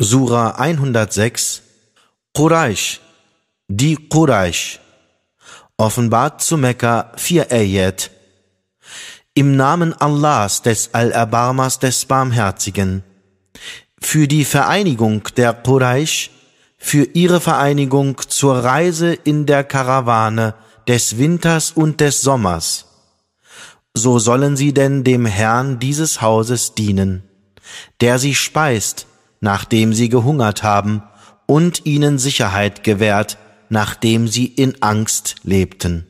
Sura 106 Quraysh, die Quraysh. Offenbart zu Mekka vier Ayat. Im Namen Allahs, des Allerbarmers, des Barmherzigen. Für die Vereinigung der Quraysh, für ihre Vereinigung zur Reise in der Karawane des Winters und des Sommers. So sollen sie denn dem Herrn dieses Hauses dienen, der sie speist, nachdem sie gehungert haben, und ihnen Sicherheit gewährt, nachdem sie in Angst lebten.